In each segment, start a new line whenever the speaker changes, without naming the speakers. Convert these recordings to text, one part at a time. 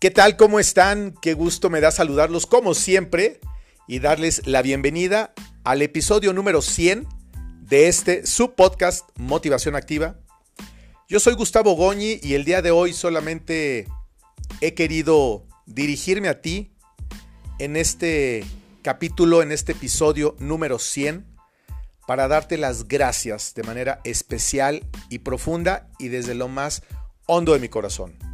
¿Qué tal? ¿Cómo están? Qué gusto me da saludarlos como siempre y darles la bienvenida al episodio número 100 de este subpodcast Motivación Activa. Yo soy Gustavo Goñi y el día de hoy solamente he querido dirigirme a ti en este capítulo, en este episodio número 100, para darte las gracias de manera especial y profunda y desde lo más hondo de mi corazón.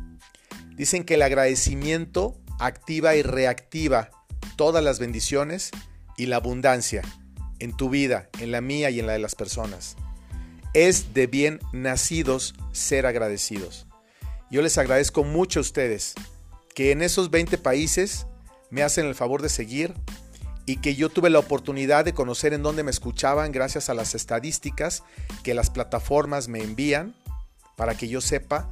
Dicen que el agradecimiento activa y reactiva todas las bendiciones y la abundancia en tu vida, en la mía y en la de las personas. Es de bien nacidos ser agradecidos. Yo les agradezco mucho a ustedes que en esos 20 países me hacen el favor de seguir y que yo tuve la oportunidad de conocer en dónde me escuchaban gracias a las estadísticas que las plataformas me envían para que yo sepa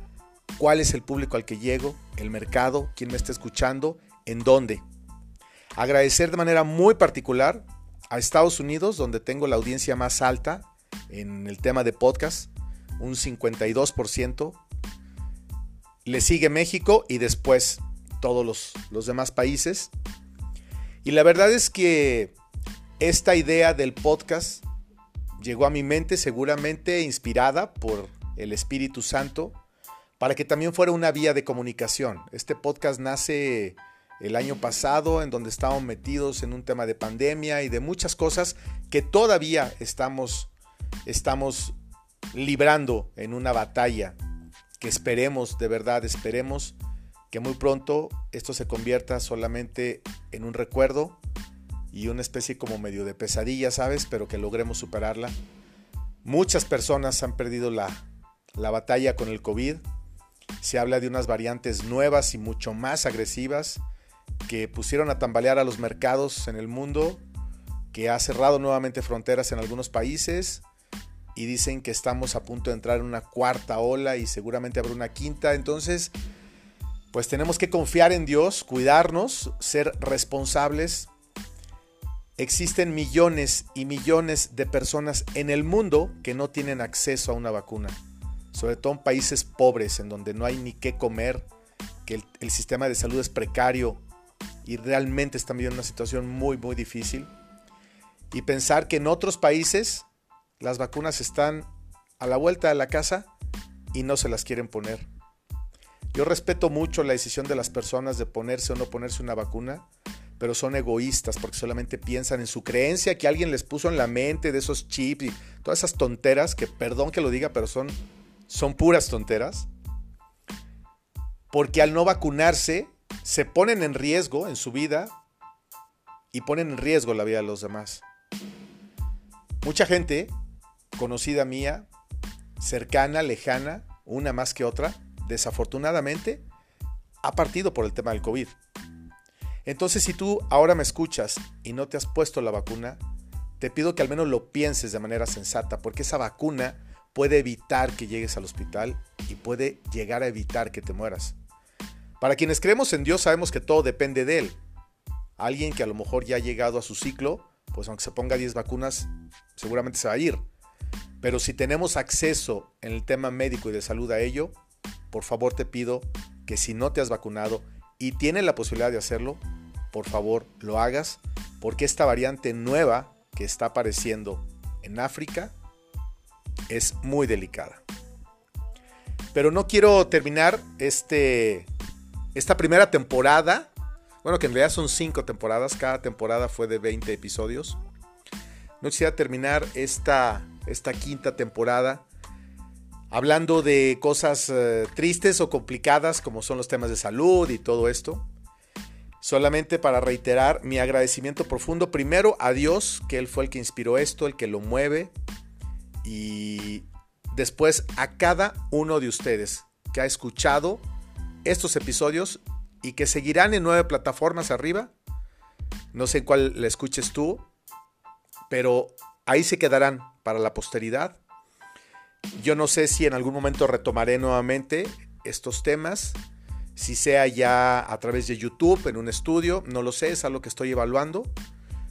cuál es el público al que llego, el mercado, quién me está escuchando, en dónde. Agradecer de manera muy particular a Estados Unidos, donde tengo la audiencia más alta en el tema de podcast, un 52%. Le sigue México y después todos los, los demás países. Y la verdad es que esta idea del podcast llegó a mi mente seguramente inspirada por el Espíritu Santo para que también fuera una vía de comunicación. Este podcast nace el año pasado en donde estábamos metidos en un tema de pandemia y de muchas cosas que todavía estamos, estamos librando en una batalla que esperemos, de verdad esperemos que muy pronto esto se convierta solamente en un recuerdo y una especie como medio de pesadilla, ¿sabes? Pero que logremos superarla. Muchas personas han perdido la, la batalla con el COVID se habla de unas variantes nuevas y mucho más agresivas que pusieron a tambalear a los mercados en el mundo, que ha cerrado nuevamente fronteras en algunos países y dicen que estamos a punto de entrar en una cuarta ola y seguramente habrá una quinta. Entonces, pues tenemos que confiar en Dios, cuidarnos, ser responsables. Existen millones y millones de personas en el mundo que no tienen acceso a una vacuna sobre todo en países pobres, en donde no hay ni qué comer, que el, sistema de salud es precario y realmente están viviendo una situación muy, muy difícil. Y pensar que en otros países las vacunas están a la vuelta de la casa y no se las quieren poner. Yo respeto mucho la decisión de las personas de ponerse o no ponerse una vacuna, pero son egoístas porque solamente piensan en su creencia que alguien les puso en la mente de esos chips y todas esas tonteras que, perdón que lo diga, pero son son puras tonteras, porque al no vacunarse se ponen en riesgo en su vida y ponen en riesgo la vida de los demás. Mucha gente, conocida mía, cercana, lejana, una más que otra, desafortunadamente, ha partido por el tema del COVID. Entonces, si tú ahora me escuchas y no te has puesto la vacuna, te pido que al menos lo pienses de manera sensata, porque esa vacuna puede evitar que llegues al hospital y puede llegar a evitar que te mueras. Para quienes creemos en Dios sabemos que todo depende de Él. Alguien que a lo mejor ya ha llegado a su ciclo, pues aunque se ponga 10 vacunas, seguramente se va a ir. Pero si tenemos acceso en el tema médico y de salud a ello, por favor te pido que si no te has vacunado y tienes la posibilidad de hacerlo, por favor lo hagas, porque esta variante nueva que está apareciendo en África es muy delicada. Pero no quiero terminar este, esta primera temporada. Bueno, que en realidad son cinco temporadas. Cada temporada fue de 20 episodios. No quisiera terminar esta, esta quinta temporada hablando de cosas eh, tristes o complicadas como son los temas de salud y todo esto. Solamente para reiterar mi agradecimiento profundo primero a Dios, que Él fue el que inspiró esto, el que lo mueve, y después a cada uno de ustedes que ha escuchado estos episodios y que seguirán en nueve plataformas arriba. No sé cuál le escuches tú, pero ahí se quedarán para la posteridad. Yo no sé si en algún momento retomaré nuevamente estos temas, si sea ya a través de YouTube, en un estudio, no lo sé, es algo que estoy evaluando.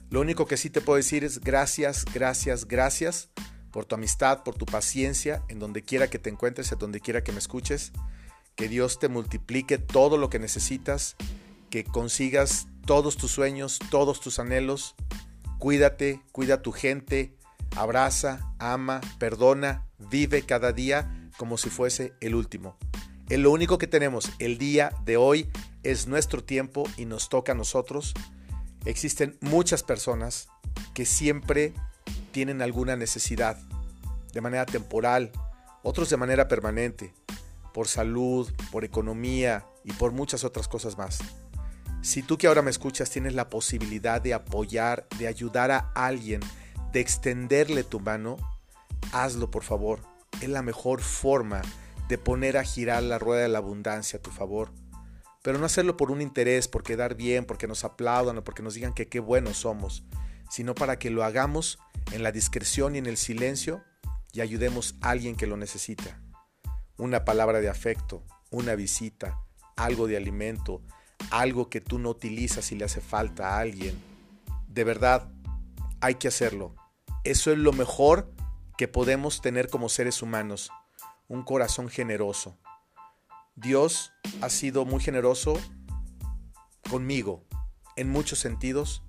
Lo único que sí te puedo decir es gracias, gracias, gracias por tu amistad, por tu paciencia, en donde quiera que te encuentres, en donde quiera que me escuches. que Dios te multiplique todo lo que necesitas, que consigas todos tus sueños, todos tus anhelos. Cuídate, cuida a tu gente, abraza, ama, perdona, vive cada día como si fuese el último. Es lo único que tenemos el día de hoy es nuestro tiempo y nos toca a nosotros. Existen muchas personas que siempre tienen alguna necesidad, de manera temporal, otros de manera permanente, por salud, por economía y por muchas otras cosas más. Si tú que ahora me escuchas tienes la posibilidad de apoyar, de ayudar a alguien, de extenderle tu mano, hazlo por favor. Es la mejor forma de poner a girar la rueda de la abundancia a tu favor. Pero no hacerlo por un interés, por quedar bien, porque nos aplaudan o porque nos digan que qué buenos somos, sino para que lo hagamos en la discreción y en el silencio y ayudemos a alguien que lo necesita. Una palabra de afecto, una visita, algo de alimento, algo que tú no utilizas y le hace falta a alguien. De verdad, hay que hacerlo. Eso es lo mejor que podemos tener como seres humanos, un corazón generoso. Dios ha sido muy generoso conmigo en muchos sentidos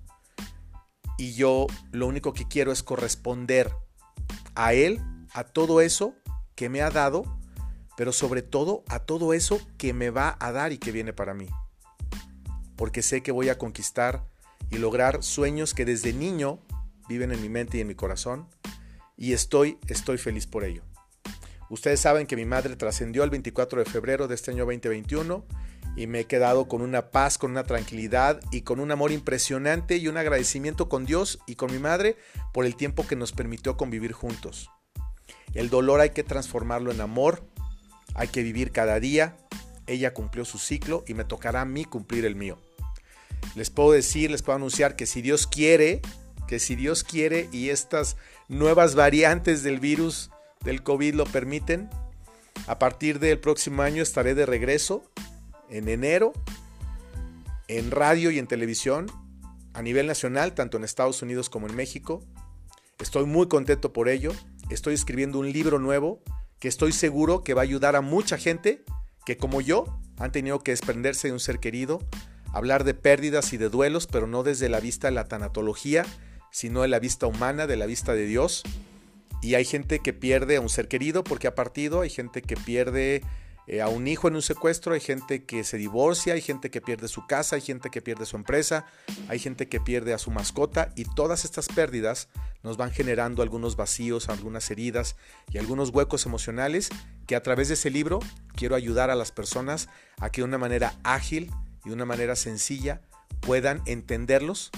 y yo lo único que quiero es corresponder a Él, a todo eso que me ha dado, pero sobre todo a todo eso que me va a dar y que viene para mí. Porque sé que voy a conquistar y lograr sueños que desde niño viven en mi mente y en mi corazón y estoy, estoy feliz por ello. Ustedes saben que mi madre trascendió el 24 de febrero de este año 2021 y me he quedado con una paz, con una tranquilidad y con un amor impresionante y un agradecimiento con Dios y con mi madre por el tiempo que nos permitió convivir juntos. El dolor hay que transformarlo en amor, hay que vivir cada día. Ella cumplió su ciclo y me tocará a mí cumplir el mío. Les puedo decir, les puedo anunciar que si Dios quiere, que si Dios quiere y estas nuevas variantes del virus del COVID lo permiten, a partir del próximo año estaré de regreso en enero en radio y en televisión a nivel nacional, tanto en Estados Unidos como en México. Estoy muy contento por ello. Estoy escribiendo un libro nuevo que estoy seguro que va a ayudar a mucha gente que como yo han tenido que desprenderse de un ser querido, hablar de pérdidas y de duelos, pero no desde la vista de la tanatología, sino de la vista humana, de la vista de Dios. Y hay gente que pierde a un ser querido porque ha partido, hay gente que pierde eh, a un hijo en un secuestro, hay gente que se divorcia, hay gente que pierde su casa, hay gente que pierde su empresa, hay gente que pierde a su mascota y todas estas pérdidas nos van generando algunos vacíos, algunas heridas y algunos huecos emocionales que a través de ese libro quiero ayudar a las personas a que de una manera ágil y de una manera sencilla puedan entenderlos,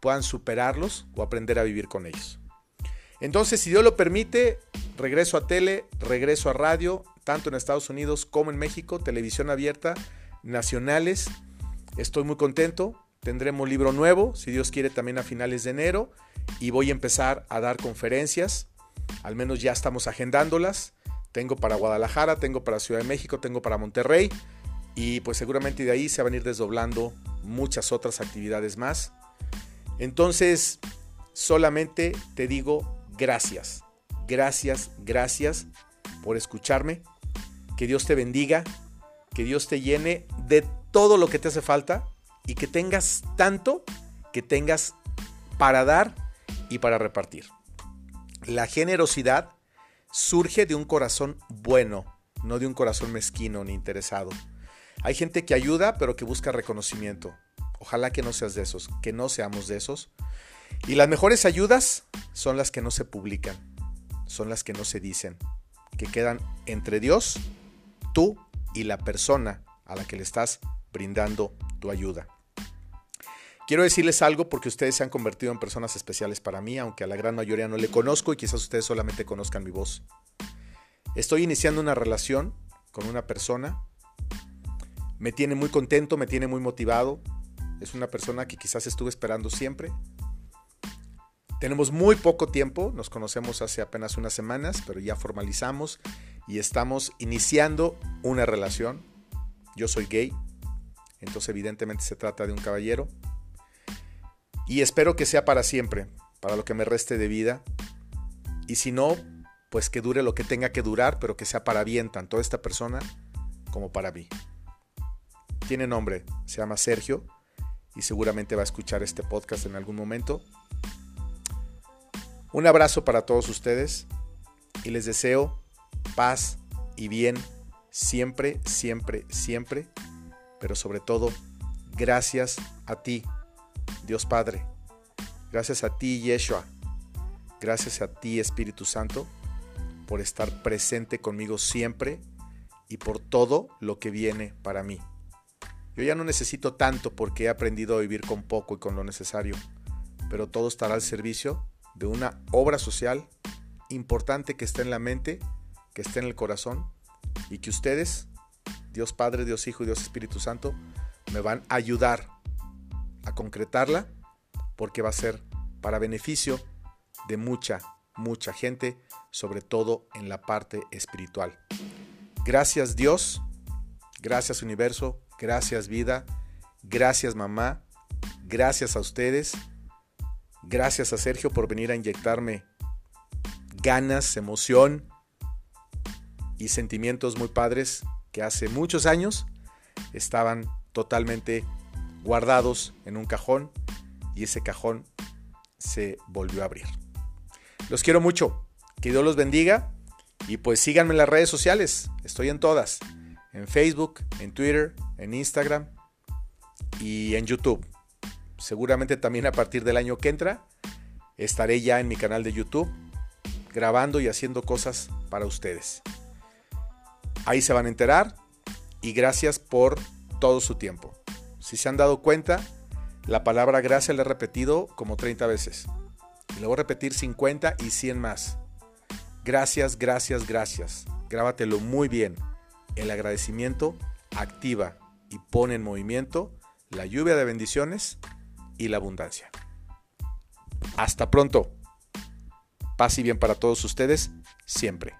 puedan superarlos o aprender a vivir con ellos. Entonces, si Dios lo permite, regreso a tele, regreso a radio, tanto en Estados Unidos como en México, televisión abierta, nacionales. Estoy muy contento. Tendremos libro nuevo, si Dios quiere, también a finales de enero. Y voy a empezar a dar conferencias. Al menos ya estamos agendándolas. Tengo para Guadalajara, tengo para Ciudad de México, tengo para Monterrey. Y pues seguramente de ahí se van a ir desdoblando muchas otras actividades más. Entonces, solamente te digo gracias. Gracias, gracias por escucharme. Que Dios te bendiga, que Dios te llene de todo lo que te hace falta y que tengas tanto que tengas para dar y para repartir. La generosidad surge de un corazón bueno, no de un corazón mezquino ni interesado. Hay gente que ayuda pero que busca reconocimiento. Ojalá que no seas de esos, que no seamos de esos. Y las mejores ayudas son las que no se publican, son las que no se dicen, que quedan entre Dios, tú y la persona a la que le estás brindando tu ayuda. Quiero decirles algo porque ustedes se han convertido en personas especiales para mí, aunque a la gran mayoría no le conozco y quizás ustedes solamente conozcan mi voz. Estoy iniciando una relación con una persona. Me tiene muy contento, me tiene muy motivado. Es una persona que quizás estuve esperando siempre. Tenemos muy poco tiempo, nos conocemos hace apenas unas semanas, pero ya formalizamos y estamos iniciando una relación. Yo soy gay, entonces evidentemente se trata de un caballero. Y espero que sea para siempre, para lo que me reste de vida. Y si no, pues que dure lo que tenga que durar, pero que sea para bien tanto esta persona como para mí. Tiene nombre, se llama Sergio y seguramente va a escuchar este podcast en algún momento. Un abrazo para todos ustedes y les deseo paz y bien siempre, siempre, siempre, pero sobre todo gracias a ti, Dios Padre. Gracias a ti, Yeshua. Gracias a ti, Espíritu Santo, por estar presente conmigo siempre y por todo lo que viene para mí. Yo ya no necesito tanto porque he aprendido a vivir con poco y con lo necesario, pero todo estará al servicio de una obra social importante que está en la mente, que está en el corazón y que ustedes, Dios Padre, Dios Hijo y Dios Espíritu Santo, me van a ayudar a concretarla porque va a ser para beneficio de mucha, mucha gente, sobre todo en la parte espiritual. Gracias Dios, gracias universo, Gracias vida. Gracias mamá. Gracias a ustedes. Gracias a Sergio por venir a inyectarme ganas, emoción y sentimientos muy padres que hace muchos años estaban totalmente guardados en un cajón y ese cajón se volvió a abrir. Los quiero mucho. Que Dios los bendiga y pues síganme en las redes sociales. Estoy en todas. En Facebook, en Twitter, en Instagram y en YouTube. Seguramente también a partir del año que entra estaré ya en mi canal de YouTube grabando y haciendo cosas para ustedes. Ahí se van a enterar y gracias por todo su tiempo. Si se han dado cuenta, la palabra gracias la he repetido como 30 veces. Y la voy a repetir 50 y 100 más. Gracias, gracias, gracias. Grábatelo muy bien. El agradecimiento activa y pone en movimiento la lluvia de bendiciones y la abundancia. Hasta pronto. Paz y bien para todos ustedes siempre.